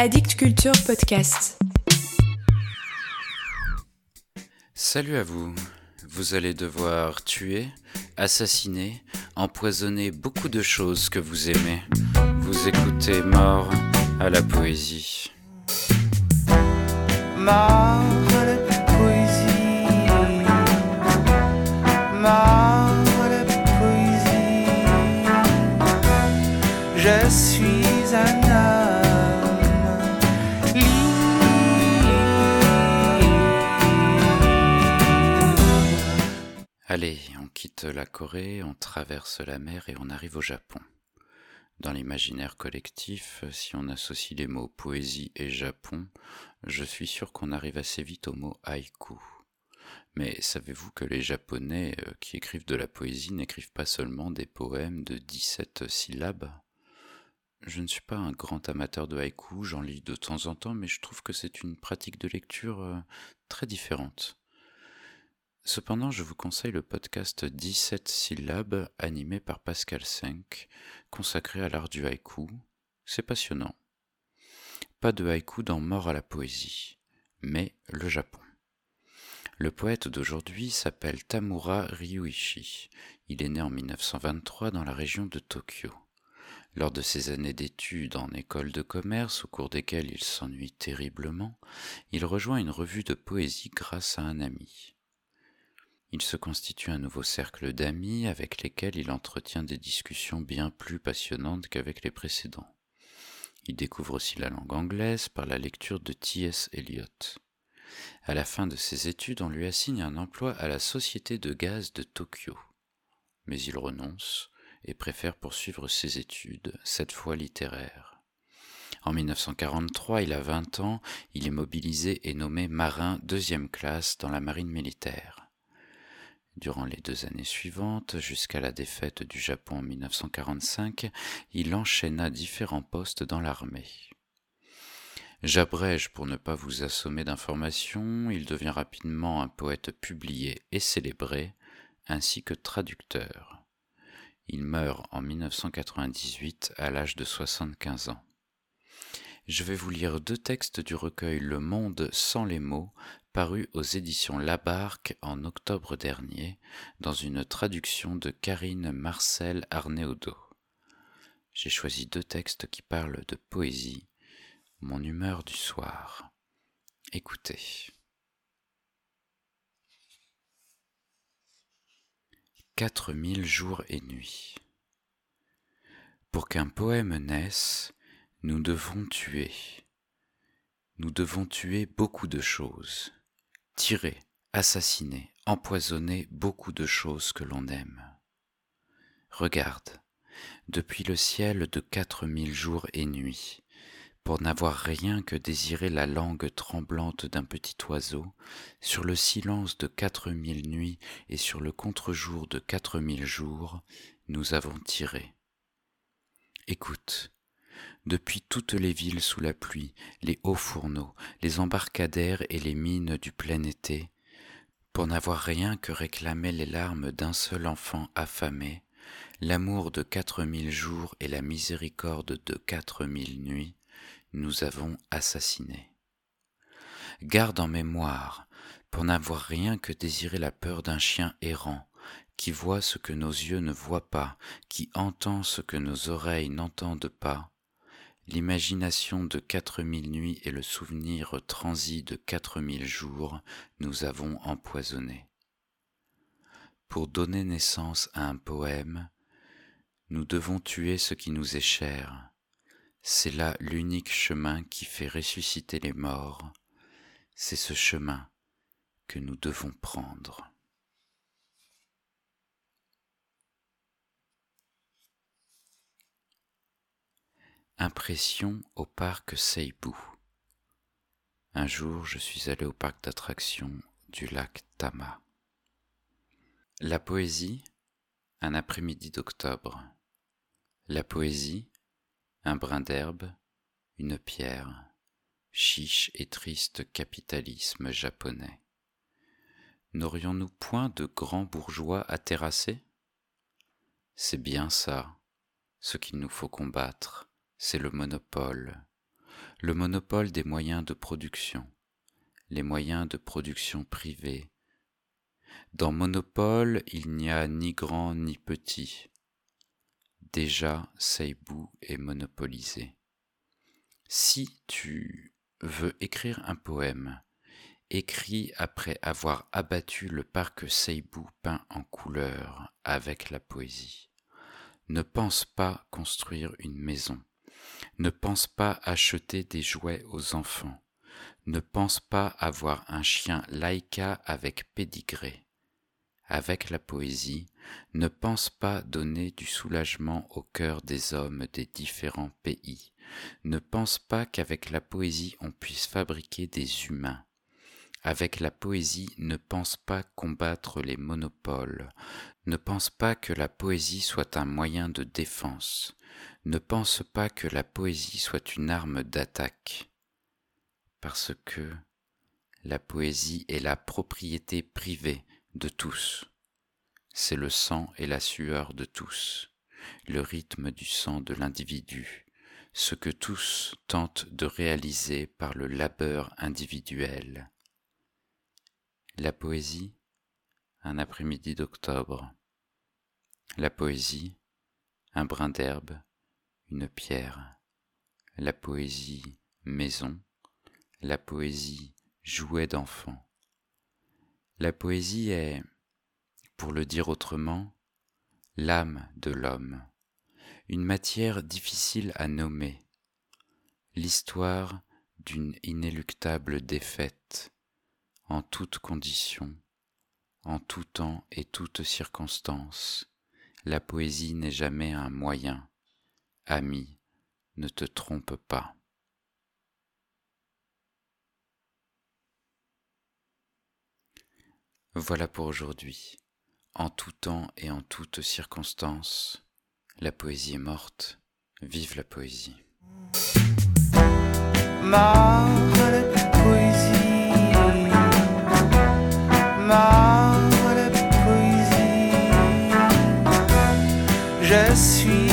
Addict Culture Podcast. Salut à vous. Vous allez devoir tuer, assassiner, empoisonner beaucoup de choses que vous aimez. Vous écoutez Mort à la poésie. Mort à la poésie. Mort à la poésie. Je suis un homme Allez, on quitte la Corée, on traverse la mer et on arrive au Japon. Dans l'imaginaire collectif, si on associe les mots poésie et Japon, je suis sûr qu'on arrive assez vite au mot haïku. Mais savez-vous que les Japonais euh, qui écrivent de la poésie n'écrivent pas seulement des poèmes de 17 syllabes? Je ne suis pas un grand amateur de haïku, j'en lis de temps en temps, mais je trouve que c'est une pratique de lecture euh, très différente. Cependant, je vous conseille le podcast 17 syllabes animé par Pascal 5, consacré à l'art du haïku. C'est passionnant. Pas de haïku dans Mort à la poésie, mais le Japon. Le poète d'aujourd'hui s'appelle Tamura Ryuichi. Il est né en 1923 dans la région de Tokyo. Lors de ses années d'études en école de commerce, au cours desquelles il s'ennuie terriblement, il rejoint une revue de poésie grâce à un ami. Il se constitue un nouveau cercle d'amis avec lesquels il entretient des discussions bien plus passionnantes qu'avec les précédents. Il découvre aussi la langue anglaise par la lecture de T.S. Eliot. À la fin de ses études, on lui assigne un emploi à la Société de gaz de Tokyo. Mais il renonce et préfère poursuivre ses études, cette fois littéraires. En 1943, il a 20 ans, il est mobilisé et nommé marin deuxième classe dans la marine militaire. Durant les deux années suivantes, jusqu'à la défaite du Japon en 1945, il enchaîna différents postes dans l'armée. J'abrège pour ne pas vous assommer d'informations, il devient rapidement un poète publié et célébré, ainsi que traducteur. Il meurt en 1998 à l'âge de 75 ans. Je vais vous lire deux textes du recueil Le Monde sans les mots, paru aux éditions Labarque en octobre dernier, dans une traduction de Karine Marcel Arnéodo. J'ai choisi deux textes qui parlent de poésie, mon humeur du soir. Écoutez. Quatre mille jours et nuits. Pour qu'un poème naisse, nous devons tuer. Nous devons tuer beaucoup de choses. Tirer, assassiner, empoisonner beaucoup de choses que l'on aime. Regarde, depuis le ciel de quatre mille jours et nuits, pour n'avoir rien que désirer la langue tremblante d'un petit oiseau, sur le silence de quatre mille nuits et sur le contre-jour de quatre mille jours, nous avons tiré. Écoute, depuis toutes les villes sous la pluie, les hauts fourneaux, les embarcadères et les mines du plein été, pour n'avoir rien que réclamer les larmes d'un seul enfant affamé, l'amour de quatre mille jours et la miséricorde de quatre mille nuits, nous avons assassiné. Garde en mémoire, pour n'avoir rien que désirer la peur d'un chien errant, qui voit ce que nos yeux ne voient pas, qui entend ce que nos oreilles n'entendent pas, l'imagination de quatre mille nuits et le souvenir transi de quatre mille jours nous avons empoisonnés. Pour donner naissance à un poème, nous devons tuer ce qui nous est cher. C'est là l'unique chemin qui fait ressusciter les morts. C'est ce chemin que nous devons prendre. Impression au parc Seibu. Un jour, je suis allé au parc d'attractions du lac Tama. La poésie, un après-midi d'octobre. La poésie, un brin d'herbe, une pierre, chiche et triste capitalisme japonais. N'aurions-nous point de grands bourgeois à terrasser? C'est bien ça, ce qu'il nous faut combattre c'est le monopole. le monopole des moyens de production, les moyens de production privés. Dans monopole, il n'y a ni grand ni petit. Déjà, Seibou est monopolisé. Si tu veux écrire un poème, écrit après avoir abattu le parc Seibou peint en couleur avec la poésie. Ne pense pas construire une maison. Ne pense pas acheter des jouets aux enfants. Ne pense pas avoir un chien laïka avec pédigré. Avec la poésie, ne pense pas donner du soulagement au cœur des hommes des différents pays. Ne pense pas qu'avec la poésie on puisse fabriquer des humains. Avec la poésie, ne pense pas combattre les monopoles, ne pense pas que la poésie soit un moyen de défense, ne pense pas que la poésie soit une arme d'attaque, parce que la poésie est la propriété privée de tous. C'est le sang et la sueur de tous, le rythme du sang de l'individu, ce que tous tentent de réaliser par le labeur individuel. La poésie, un après-midi d'octobre. La poésie, un brin d'herbe, une pierre. La poésie, maison. La poésie, jouet d'enfant. La poésie est, pour le dire autrement, l'âme de l'homme, une matière difficile à nommer, l'histoire d'une inéluctable défaite en toutes conditions, en tout temps et toutes circonstances. La poésie n'est jamais un moyen. Ami, ne te trompe pas. Voilà pour aujourd'hui. En tout temps et en toutes circonstances, la poésie est morte. Vive la poésie. Je suis un homme.